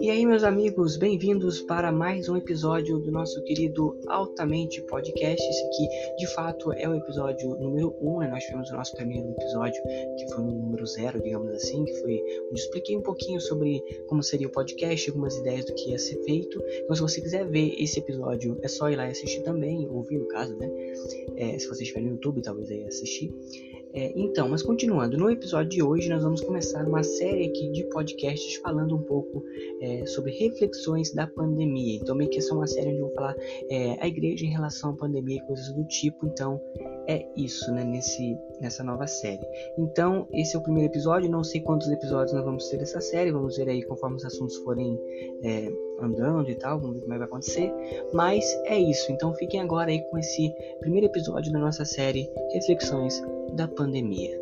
E aí, meus amigos, bem-vindos para mais um episódio do nosso querido Altamente Podcast. Esse aqui, de fato, é o episódio número 1, um, né? Nós tivemos o nosso primeiro episódio, que foi o número 0, digamos assim, que foi onde eu expliquei um pouquinho sobre como seria o podcast, algumas ideias do que ia ser feito. Então, se você quiser ver esse episódio, é só ir lá e assistir também, ouvir no caso, né? É, se você estiver no YouTube, talvez aí assistir. É, então, mas continuando, no episódio de hoje nós vamos começar uma série aqui de podcasts falando um pouco é, sobre reflexões da pandemia. Então, meio que essa é uma série onde eu vou falar é, a igreja em relação à pandemia e coisas do tipo. Então, é isso, né, nesse, nessa nova série. Então, esse é o primeiro episódio. Não sei quantos episódios nós vamos ter dessa série. Vamos ver aí conforme os assuntos forem é, andando e tal. Vamos ver como é vai acontecer. Mas é isso. Então, fiquem agora aí com esse primeiro episódio da nossa série Reflexões da pandemia.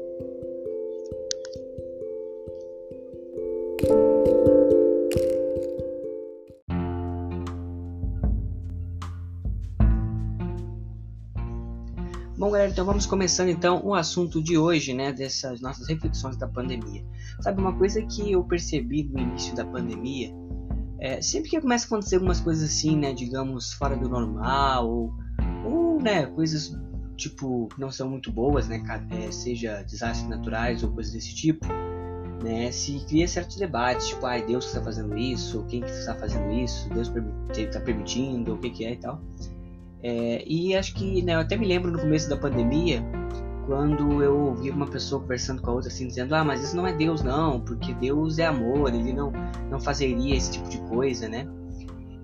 Então vamos começando então o assunto de hoje, né, dessas nossas reflexões da pandemia. Sabe uma coisa que eu percebi no início da pandemia, é, sempre que começa a acontecer algumas coisas assim, né, digamos fora do normal ou, ou né, coisas tipo, não são muito boas, né? É, seja desastres naturais ou coisas desse tipo, né? Se cria certos debates, tipo, ai, Deus está fazendo isso, quem que está fazendo isso, Deus está permitindo, o que que é e tal. É, e acho que, né, eu até me lembro no começo da pandemia, quando eu ouvi uma pessoa conversando com a outra assim, dizendo, ah, mas isso não é Deus não, porque Deus é amor, ele não, não fazeria esse tipo de coisa, né?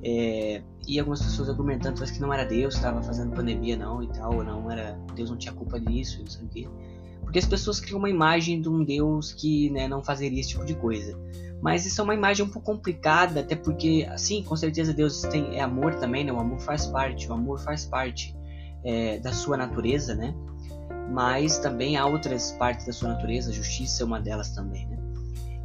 É, e algumas pessoas argumentando que não era Deus que estava fazendo pandemia não e tal, não era Deus não tinha culpa disso, não sei o. Porque as pessoas criam uma imagem de um Deus que né, não fazeria esse tipo de coisa. Mas isso é uma imagem um pouco complicada, até porque, assim, com certeza Deus tem, é amor também, né? O amor faz parte, o amor faz parte é, da sua natureza, né? Mas também há outras partes da sua natureza, a justiça é uma delas também, né?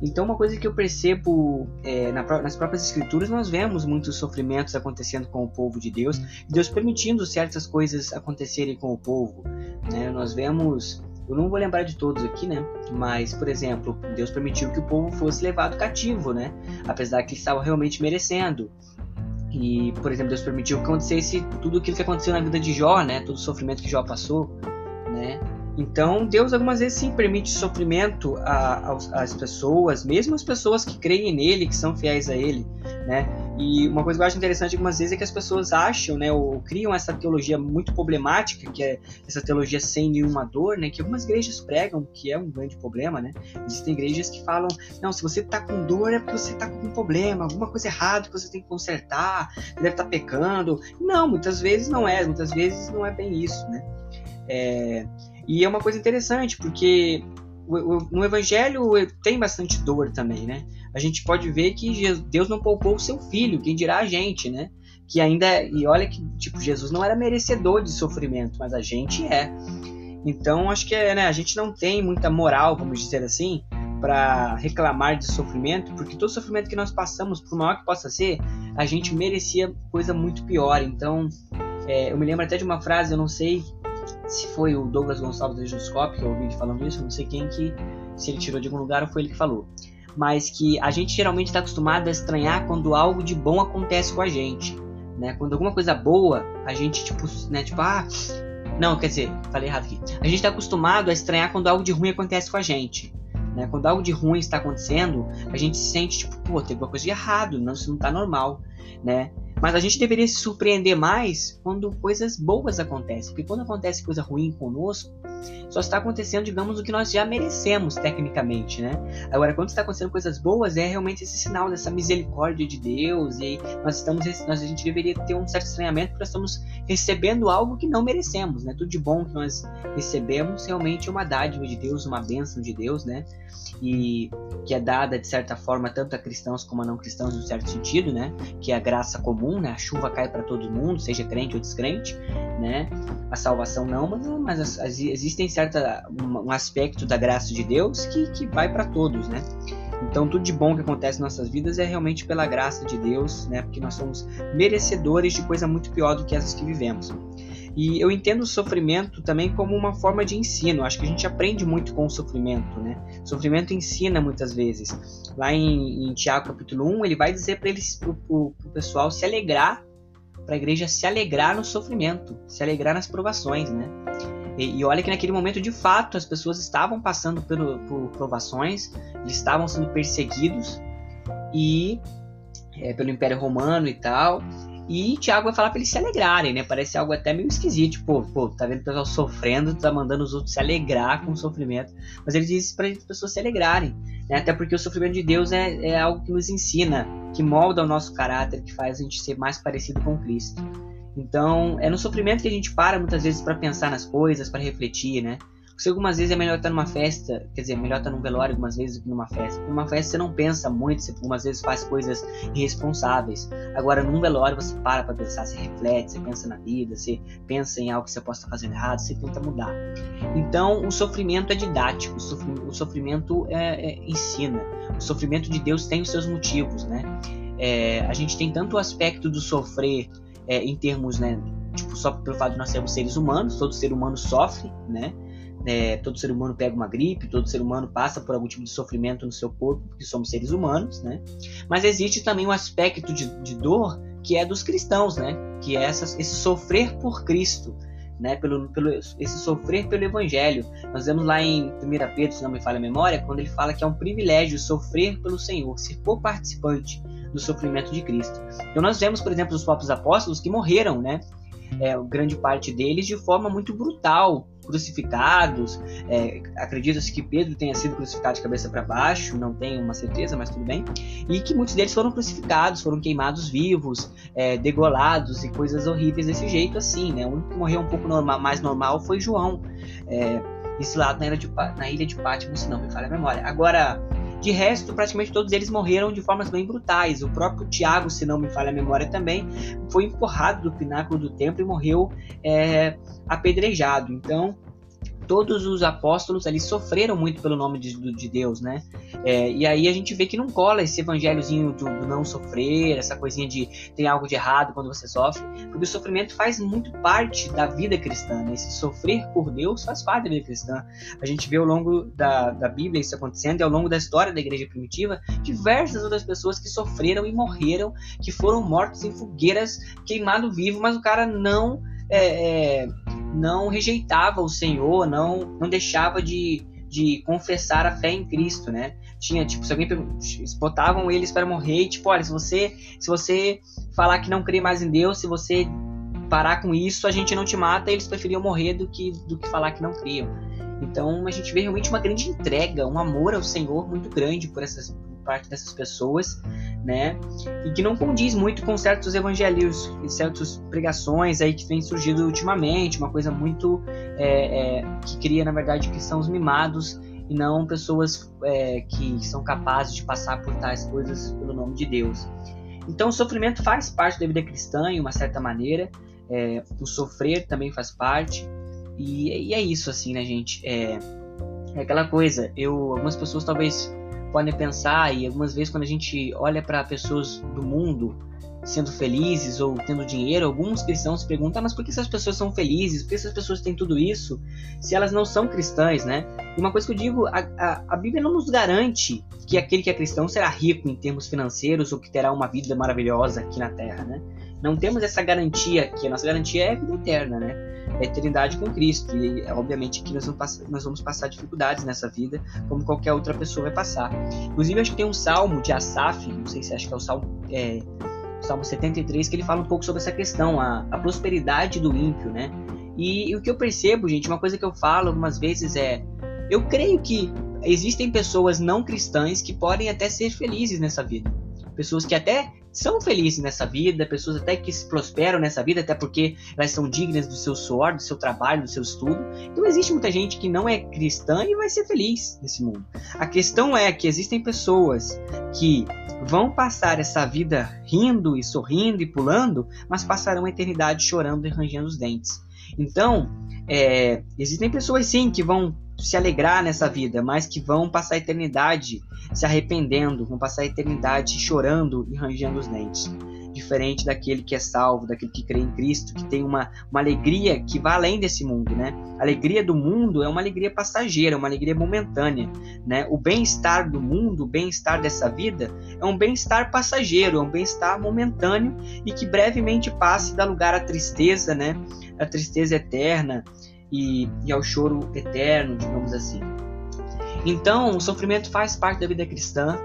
Então, uma coisa que eu percebo é, na, nas próprias escrituras, nós vemos muitos sofrimentos acontecendo com o povo de Deus, Deus permitindo certas coisas acontecerem com o povo. Né? Nós vemos, eu não vou lembrar de todos aqui, né? Mas, por exemplo, Deus permitiu que o povo fosse levado cativo, né? Apesar que eles estavam realmente merecendo. E, por exemplo, Deus permitiu que acontecesse tudo aquilo que aconteceu na vida de Jó, né? Todo o sofrimento que Jó passou, né? Então, Deus algumas vezes sim permite sofrimento às pessoas, mesmo as pessoas que creem nele, que são fiéis a ele, né? E uma coisa que eu acho interessante algumas vezes é que as pessoas acham, né, ou criam essa teologia muito problemática, que é essa teologia sem nenhuma dor, né, que algumas igrejas pregam, que é um grande problema, né? Existem igrejas que falam, não, se você tá com dor é porque você tá com um problema, alguma coisa errada que você tem que consertar, você deve estar tá pecando. Não, muitas vezes não é, muitas vezes não é bem isso, né? É, e é uma coisa interessante, porque no Evangelho tem bastante dor também, né? A gente pode ver que Deus não poupou o seu filho, quem dirá a gente, né? Que ainda. E olha que, tipo, Jesus não era merecedor de sofrimento, mas a gente é. Então, acho que é, né, a gente não tem muita moral, vamos dizer assim, para reclamar de sofrimento, porque todo sofrimento que nós passamos, por maior que possa ser, a gente merecia coisa muito pior. Então, é, eu me lembro até de uma frase, eu não sei se foi o Douglas Gonçalves do Juscop que eu ouvi falando isso, eu não sei quem que, se ele tirou de algum lugar ou foi ele que falou. Mas que a gente geralmente está acostumado a estranhar quando algo de bom acontece com a gente. Né? Quando alguma coisa boa, a gente, tipo, né, tipo, ah. Não, quer dizer, falei errado aqui. A gente está acostumado a estranhar quando algo de ruim acontece com a gente. Né? Quando algo de ruim está acontecendo, a gente se sente, tipo, pô, tem alguma coisa de errado, não, isso não está normal. Né? Mas a gente deveria se surpreender mais quando coisas boas acontecem. Porque quando acontece coisa ruim conosco, só está acontecendo, digamos, o que nós já merecemos tecnicamente, né? Agora, quando está acontecendo coisas boas, é realmente esse sinal dessa misericórdia de Deus e nós estamos, nós, a gente deveria ter um certo estranhamento porque nós estamos recebendo algo que não merecemos, né? Tudo de bom que nós recebemos realmente é uma dádiva de Deus, uma bênção de Deus, né? E que é dada de certa forma tanto a cristãos como a não cristãos, em um certo sentido, né? Que é a graça comum, né? A chuva cai para todo mundo, seja crente ou descrente, né? A salvação não, mas, mas as, as, existem certa um, um aspecto da graça de Deus que, que vai para todos, né? Então, tudo de bom que acontece em nossas vidas é realmente pela graça de Deus, né? Porque nós somos merecedores de coisa muito pior do que essas que vivemos. E eu entendo o sofrimento também como uma forma de ensino. Acho que a gente aprende muito com o sofrimento, né? O sofrimento ensina muitas vezes. Lá em, em Tiago capítulo 1, ele vai dizer para eles, para o pessoal se alegrar, para a igreja se alegrar no sofrimento, se alegrar nas provações, né? E, e, olha que naquele momento, de fato, as pessoas estavam passando por, por provações, eles estavam sendo perseguidos e é, pelo Império Romano e tal. E Tiago vai falar para eles se alegrarem, né? Parece algo até meio esquisito. Tipo, pô, tá vendo o pessoal sofrendo, tá mandando os outros se alegrar com o sofrimento. Mas ele diz para as pessoas se alegrarem. Né? Até porque o sofrimento de Deus é, é algo que nos ensina, que molda o nosso caráter, que faz a gente ser mais parecido com Cristo. Então, é no sofrimento que a gente para muitas vezes para pensar nas coisas, para refletir, né? Porque algumas vezes é melhor estar numa festa, quer dizer, é melhor estar num velório algumas vezes do que numa festa. Numa festa você não pensa muito, você algumas vezes faz coisas irresponsáveis. Agora, num velório você para para pensar, você reflete, você pensa na vida, você pensa em algo que você possa estar fazendo errado, você tenta mudar. Então, o sofrimento é didático, o sofrimento é, é, ensina. O sofrimento de Deus tem os seus motivos, né? É, a gente tem tanto o aspecto do sofrer é, em termos, né, tipo, só pelo fato de nós sermos seres humanos, todo ser humano sofre, né? É, todo ser humano pega uma gripe, todo ser humano passa por algum tipo de sofrimento no seu corpo, porque somos seres humanos, né? Mas existe também um aspecto de, de dor que é dos cristãos, né? Que é essa, esse sofrer por Cristo, né? Pelo, pelo, esse sofrer pelo Evangelho. Nós vemos lá em 1 Pedro, se não me falha a memória, quando ele fala que é um privilégio sofrer pelo Senhor, ser co-participante do sofrimento de Cristo. Então nós vemos, por exemplo, os próprios apóstolos que morreram, né? É, grande parte deles de forma muito brutal, crucificados. É, Acredita-se que Pedro tenha sido crucificado de cabeça para baixo, não tenho uma certeza, mas tudo bem. E que muitos deles foram crucificados, foram queimados vivos, é, degolados e coisas horríveis desse jeito assim, né? O único que morreu um pouco normal, mais normal foi João. É, esse lado na ilha de, de Patmos, não me falha a memória. Agora, de resto, praticamente todos eles morreram de formas bem brutais. O próprio Tiago, se não me falha a memória também, foi empurrado do pináculo do templo e morreu é, apedrejado. Então, todos os apóstolos ali sofreram muito pelo nome de, de Deus, né? É, e aí a gente vê que não cola esse evangelhozinho do, do, não sofrer, essa coisinha de tem algo de errado quando você sofre, porque o sofrimento faz muito parte da vida cristã, né? Esse sofrer por Deus faz parte da vida cristã. A gente vê ao longo da, da Bíblia isso acontecendo e ao longo da história da igreja primitiva, diversas outras pessoas que sofreram e morreram, que foram mortos em fogueiras, queimado vivo, mas o cara não é, é, não rejeitava o Senhor, não, não deixava de, de confessar a fé em Cristo, né? Tinha, tipo, se alguém botavam eles para morrer, tipo, olha, se você, se você falar que não crê mais em Deus, se você parar com isso, a gente não te mata, eles preferiam morrer do que, do que falar que não criam. Então a gente vê realmente uma grande entrega, um amor ao Senhor muito grande por essas por parte dessas pessoas né? E que não condiz muito com certos evangelhos e certas pregações aí que vem surgindo ultimamente, uma coisa muito é, é, que cria, na verdade, cristãos mimados e não pessoas é, que são capazes de passar por tais coisas pelo nome de Deus. Então, o sofrimento faz parte da vida cristã, em uma certa maneira. É, o sofrer também faz parte. E, e, é isso, assim, né, gente? É, é aquela coisa. Eu, algumas pessoas talvez podem pensar, e algumas vezes quando a gente olha para pessoas do mundo sendo felizes ou tendo dinheiro, alguns cristãos se perguntam, ah, mas por que essas pessoas são felizes? Por que essas pessoas têm tudo isso se elas não são cristãs, né? E uma coisa que eu digo, a, a, a Bíblia não nos garante que aquele que é cristão será rico em termos financeiros ou que terá uma vida maravilhosa aqui na Terra, né? Não temos essa garantia aqui, a nossa garantia é a vida eterna, né? a eternidade com Cristo. E obviamente que nós vamos, passar, nós vamos passar dificuldades nessa vida, como qualquer outra pessoa vai passar. Inclusive, acho que tem um salmo de Asaf, não sei se acho que é o salmo, é, salmo 73, que ele fala um pouco sobre essa questão, a, a prosperidade do ímpio, né? E, e o que eu percebo, gente, uma coisa que eu falo algumas vezes é: eu creio que existem pessoas não cristãs que podem até ser felizes nessa vida. Pessoas que até são felizes nessa vida, pessoas até que prosperam nessa vida, até porque elas são dignas do seu suor, do seu trabalho, do seu estudo. Então existe muita gente que não é cristã e vai ser feliz nesse mundo. A questão é que existem pessoas que vão passar essa vida rindo e sorrindo e pulando, mas passarão a eternidade chorando e rangendo os dentes. Então, é, existem pessoas sim que vão se alegrar nessa vida, mas que vão passar a eternidade se arrependendo, vão passar a eternidade chorando e rangendo os dentes. diferente daquele que é salvo, daquele que crê em Cristo, que tem uma, uma alegria que vai além desse mundo, né? A alegria do mundo é uma alegria passageira, uma alegria momentânea, né? O bem-estar do mundo, o bem-estar dessa vida é um bem-estar passageiro, é um bem-estar momentâneo e que brevemente passa e dá lugar à tristeza, né? A tristeza eterna e, e ao choro eterno, digamos assim. Então, o sofrimento faz parte da vida cristã,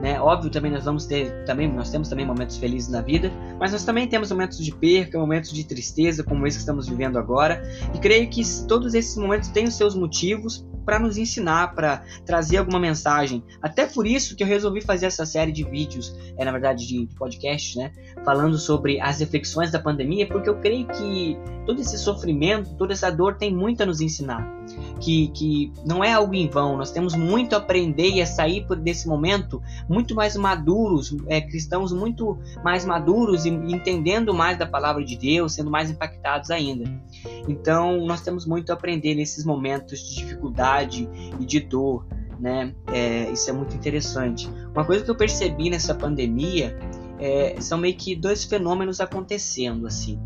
né? Óbvio, também nós vamos ter, também nós temos também momentos felizes na vida, mas nós também temos momentos de perca, momentos de tristeza, como esse que estamos vivendo agora. E creio que todos esses momentos têm os seus motivos para nos ensinar, para trazer alguma mensagem. Até por isso que eu resolvi fazer essa série de vídeos, é na verdade de, podcasts, né, falando sobre as reflexões da pandemia, porque eu creio que todo esse sofrimento, toda essa dor tem muito a nos ensinar. Que, que não é algo em vão, nós temos muito a aprender e a sair desse momento muito mais maduros, é, cristãos muito mais maduros e entendendo mais da palavra de Deus, sendo mais impactados ainda. Então, nós temos muito a aprender nesses momentos de dificuldade e de dor, né? É, isso é muito interessante. Uma coisa que eu percebi nessa pandemia é, são meio que dois fenômenos acontecendo, assim.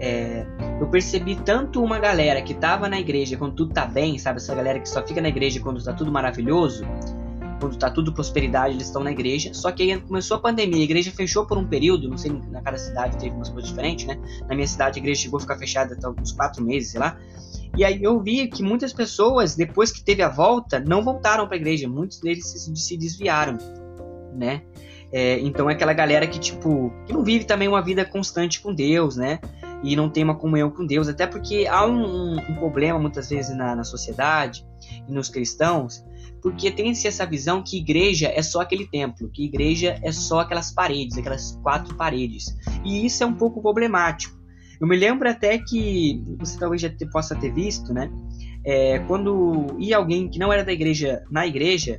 É, eu percebi tanto uma galera que estava na igreja quando tudo tá bem, sabe? Essa galera que só fica na igreja quando tá tudo maravilhoso, quando tá tudo prosperidade, eles estão na igreja. Só que aí começou a pandemia, a igreja fechou por um período, não sei, na cada cidade teve umas coisas diferentes, né? Na minha cidade a igreja chegou a ficar fechada até uns quatro meses, sei lá. E aí eu vi que muitas pessoas, depois que teve a volta, não voltaram para a igreja. Muitos deles se, desviaram, né? É, então é aquela galera que, tipo, que não vive também uma vida constante com Deus, né? E não tem uma comunhão com Deus. Até porque há um, um, um problema, muitas vezes, na, na sociedade e nos cristãos, porque tem-se essa visão que igreja é só aquele templo, que igreja é só aquelas paredes, aquelas quatro paredes. E isso é um pouco problemático. Eu me lembro até que você talvez já possa ter visto, né? É, quando ia alguém que não era da igreja na igreja,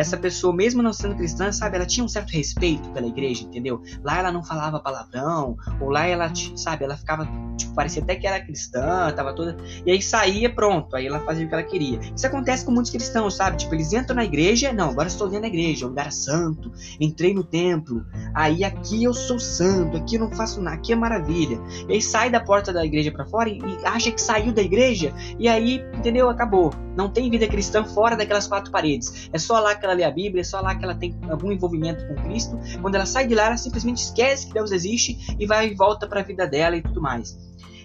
essa pessoa, mesmo não sendo cristã, sabe, ela tinha um certo respeito pela igreja, entendeu? Lá ela não falava palavrão, ou lá ela, sabe, ela ficava, tipo, parecia até que era cristã, tava toda. E aí saía, pronto, aí ela fazia o que ela queria. Isso acontece com muitos cristãos, sabe? Tipo, eles entram na igreja, não, agora estou dentro da igreja, é um lugar santo, entrei no templo, aí aqui eu sou santo, aqui eu não faço nada, aqui é maravilha. E aí sai da porta da igreja para fora e, e acha que saiu da igreja, e aí, entendeu? Acabou. Não tem vida cristã fora daquelas quatro paredes. É só lá que ela lê a Bíblia, é só lá que ela tem algum envolvimento com Cristo. Quando ela sai de lá, ela simplesmente esquece que Deus existe e vai e volta para a vida dela e tudo mais.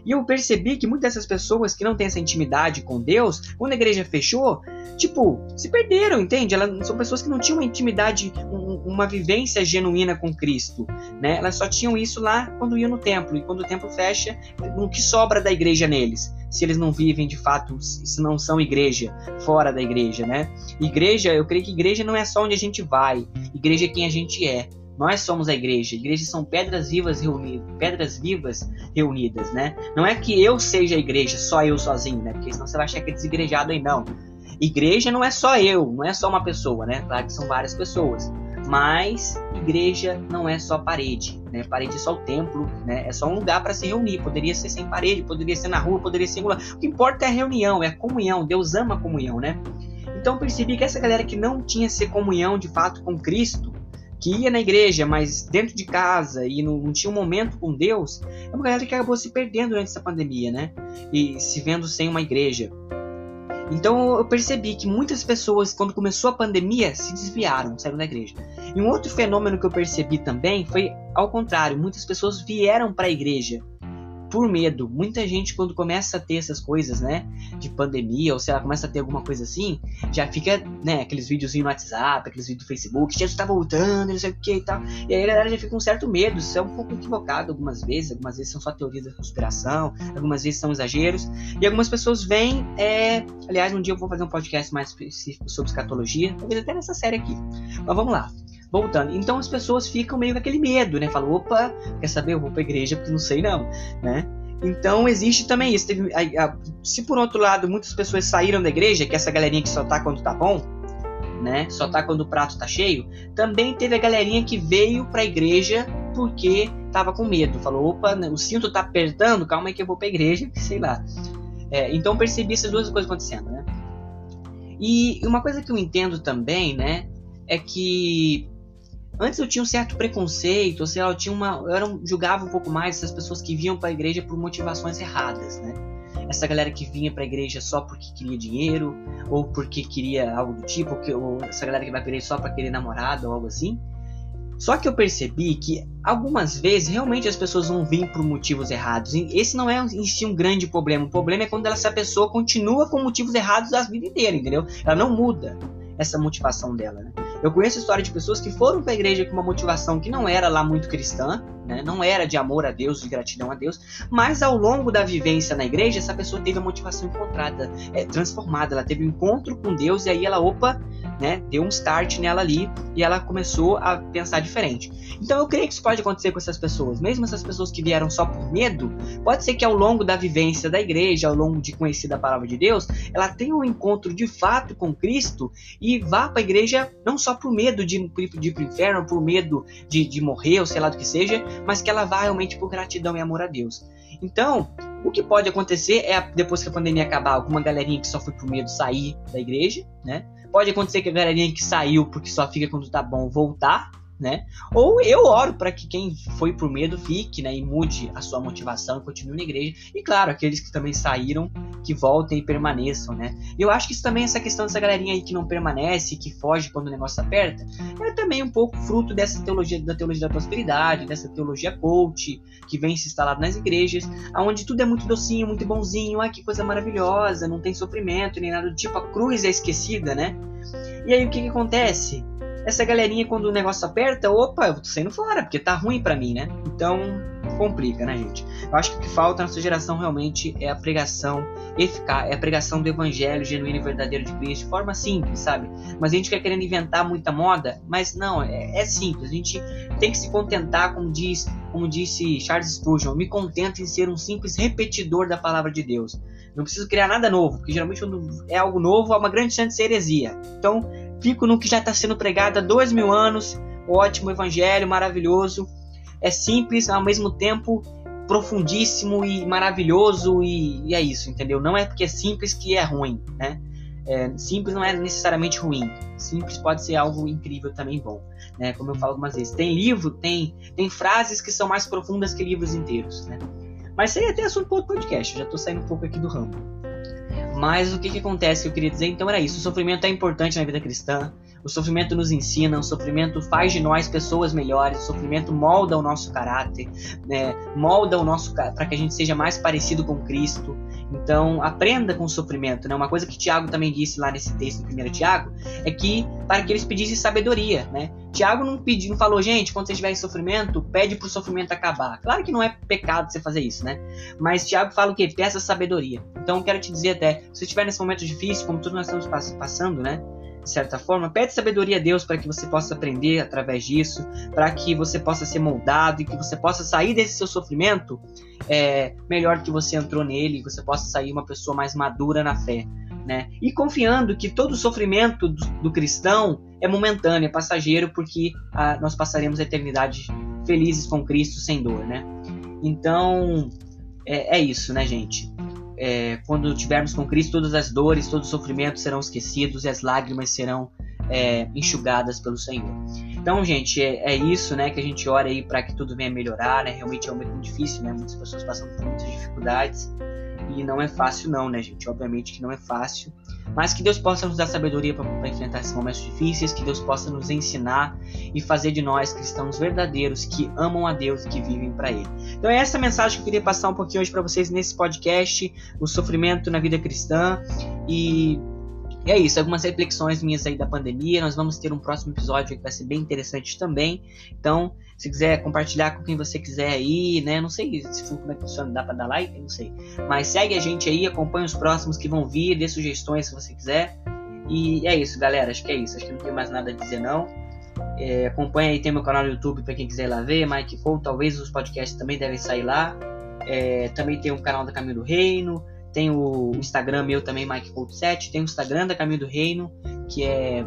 E eu percebi que muitas dessas pessoas que não têm essa intimidade com Deus, quando a igreja fechou, tipo, se perderam, entende? Elas são pessoas que não tinham uma intimidade, um, uma vivência genuína com Cristo, né? Elas só tinham isso lá quando iam no templo. E quando o templo fecha, o que sobra da igreja neles? Se eles não vivem de fato, se não são igreja, fora da igreja, né? Igreja, eu creio que igreja não é só onde a gente vai, igreja é quem a gente é. Nós somos a igreja. Igrejas são pedras vivas reunidas, pedras vivas reunidas, né? Não é que eu seja a igreja, só eu sozinho, né? Porque senão você vai achar que é desigrejado aí não. Igreja não é só eu, não é só uma pessoa, né? Claro que são várias pessoas. Mas igreja não é só parede, né? Parede é só o templo, né? É só um lugar para se reunir. Poderia ser sem parede, poderia ser na rua, poderia ser em lugar. O que importa é a reunião, é a comunhão. Deus ama a comunhão, né? Então percebi que essa galera que não tinha essa comunhão de fato com Cristo, que ia na igreja, mas dentro de casa e não, não, tinha um momento com Deus, é uma galera que acabou se perdendo durante essa pandemia, né? E se vendo sem uma igreja. Então eu percebi que muitas pessoas, quando começou a pandemia, se desviaram, saíram da igreja. E um outro fenômeno que eu percebi também foi ao contrário, muitas pessoas vieram para a igreja por medo. Muita gente, quando começa a ter essas coisas, né, de pandemia, ou se ela começa a ter alguma coisa assim, já fica, né, aqueles vídeos no WhatsApp, aqueles vídeos do Facebook, Jesus tá voltando, não sei o que e tal. E aí a galera já fica com um certo medo. Isso é um pouco equivocado algumas vezes, algumas vezes são só teorias da conspiração, algumas vezes são exageros. E algumas pessoas vêm, é... aliás, um dia eu vou fazer um podcast mais específico sobre escatologia, talvez até nessa série aqui. Mas vamos lá voltando. Então as pessoas ficam meio com aquele medo, né? Falam, opa, quer saber? Eu vou pra igreja porque não sei não, né? Então existe também isso. Teve, a, a, se por outro lado muitas pessoas saíram da igreja, que é essa galerinha que só tá quando tá bom, né? Só tá quando o prato tá cheio, também teve a galerinha que veio pra igreja porque tava com medo. Falou, opa, né, o cinto tá apertando, calma aí que eu vou pra igreja, sei lá. É, então percebi essas duas coisas acontecendo, né? E uma coisa que eu entendo também, né, é que Antes eu tinha um certo preconceito, ou seja, eu tinha uma, eu era, julgava um pouco mais essas pessoas que vinham para a igreja por motivações erradas, né? Essa galera que vinha para a igreja só porque queria dinheiro, ou porque queria algo do tipo, ou, que, ou essa galera que vai para a igreja só para querer namorado ou algo assim. Só que eu percebi que algumas vezes realmente as pessoas vão vir por motivos errados. Esse não é em si um grande problema. O problema é quando essa pessoa continua com motivos errados a vida inteira, entendeu? Ela não muda essa motivação dela, né? Eu conheço história de pessoas que foram para a igreja com uma motivação que não era lá muito cristã, né? não era de amor a Deus, de gratidão a Deus, mas ao longo da vivência na igreja, essa pessoa teve a motivação encontrada, é, transformada, ela teve um encontro com Deus e aí ela, opa, né, deu um start nela ali e ela começou a pensar diferente. Então eu creio que isso pode acontecer com essas pessoas, mesmo essas pessoas que vieram só por medo, pode ser que ao longo da vivência da igreja, ao longo de conhecer a palavra de Deus, ela tenha um encontro de fato com Cristo e vá para a igreja não só por medo de, ir para o inferno, por medo de, de morrer, ou sei lá do que seja, mas que ela vá realmente por gratidão e amor a Deus. Então, o que pode acontecer é, depois que a pandemia acabar, alguma galerinha que só foi por medo sair da igreja, né? Pode acontecer que a galerinha que saiu porque só fica quando tá bom voltar, né? Ou eu oro para que quem foi por medo fique, né, e mude a sua motivação e continue na igreja. E claro, aqueles que também saíram, que voltem e permaneçam, né? Eu acho que isso também essa questão dessa galerinha aí que não permanece, que foge quando o negócio aperta, é também um pouco fruto dessa teologia da teologia da prosperidade, dessa teologia coach que vem se instalado nas igrejas, aonde tudo é muito docinho, muito bonzinho, ah, que coisa maravilhosa, não tem sofrimento nem nada do tipo, a cruz é esquecida, né? E aí o que, que acontece? Essa galerinha, quando o negócio aperta, opa, eu tô saindo fora, porque tá ruim para mim, né? Então, complica, né, gente? Eu acho que o que falta nessa geração realmente é a pregação eficaz, é a pregação do evangelho genuíno e verdadeiro de Cristo, de forma simples, sabe? Mas a gente quer querendo inventar muita moda, mas não, é, é simples. A gente tem que se contentar, como diz, como disse Charles Spurgeon, me contento em ser um simples repetidor da palavra de Deus. Não preciso criar nada novo, porque geralmente quando é algo novo, há uma grande chance de ser heresia. Então, fico no que já está sendo pregado há dois mil anos, ótimo evangelho, maravilhoso. É simples, ao mesmo tempo profundíssimo e maravilhoso, e, e é isso, entendeu? Não é porque é simples que é ruim, né? É, simples não é necessariamente ruim. Simples pode ser algo incrível também bom, né? Como eu falo algumas vezes. Tem livro, tem, tem frases que são mais profundas que livros inteiros, né? Mas isso aí é até assunto para outro podcast. Eu já estou saindo um pouco aqui do ramo. Mas o que, que acontece que eu queria dizer então era isso: o sofrimento é importante na vida cristã. O sofrimento nos ensina, o sofrimento faz de nós pessoas melhores, o sofrimento molda o nosso caráter, né? molda o nosso para que a gente seja mais parecido com Cristo. Então, aprenda com o sofrimento. Né? Uma coisa que Tiago também disse lá nesse texto do 1 Tiago é que para que eles pedissem sabedoria. Né? Tiago não pediu, não falou, gente, quando você estiver em sofrimento, pede para o sofrimento acabar. Claro que não é pecado você fazer isso, né? Mas Tiago fala o quê? Peça sabedoria. Então, quero te dizer até, se você estiver nesse momento difícil, como todos nós estamos passando, né? de certa forma, pede sabedoria a Deus para que você possa aprender através disso, para que você possa ser moldado e que você possa sair desse seu sofrimento é, melhor que você entrou nele, você possa sair uma pessoa mais madura na fé. Né? E confiando que todo o sofrimento do, do cristão é momentâneo, é passageiro, porque ah, nós passaremos a eternidade felizes com Cristo sem dor, né? Então é, é isso, né, gente? é, quando tivermos com Cristo, todas as dores, todos os sofrimentos serão esquecidos e as lágrimas serão é, enxugadas pelo Senhor. Então, gente, é, é, isso, né? Que a gente ora aí para que tudo venha melhorar, né? Realmente é um momento difícil, né? Muitas pessoas passam por muitas dificuldades e não é fácil, não, né, gente? Obviamente que não é fácil. Mas que Deus possa nos dar sabedoria para enfrentar esses momentos difíceis, que Deus possa nos ensinar e fazer de nós cristãos verdadeiros que amam a Deus e que vivem para Ele. Então é essa mensagem que eu queria passar um pouquinho hoje para vocês nesse podcast, o sofrimento na vida cristã e e é isso, algumas reflexões minhas aí da pandemia. Nós vamos ter um próximo episódio que vai ser bem interessante também. Então, se quiser compartilhar com quem você quiser aí, né? Não sei se como é que funciona, dá para dar like, não sei. Mas segue a gente aí, acompanha os próximos que vão vir, dê sugestões se você quiser. E é isso, galera. Acho que é isso. Acho que não tem mais nada a dizer não. É, acompanha aí, tem meu canal no YouTube para quem quiser ir lá ver, Mike Cole. Talvez os podcasts também devem sair lá. É, também tem o canal da Caminho do Reino. Tem o Instagram meu também, MikeColt7. Tem o Instagram da Caminho do Reino, que é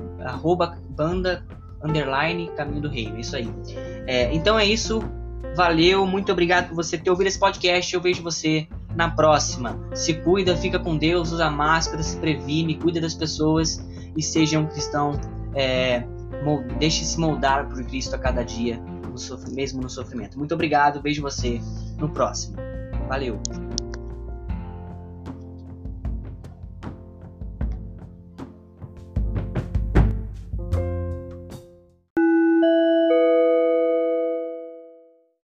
banda underline Caminho do Reino. Isso aí. É, então é isso. Valeu, muito obrigado por você ter ouvido esse podcast. Eu vejo você na próxima. Se cuida, fica com Deus, usa máscara, se previne, cuida das pessoas e seja um cristão é, deixe-se moldar por Cristo a cada dia, no mesmo no sofrimento. Muito obrigado, vejo você no próximo. Valeu!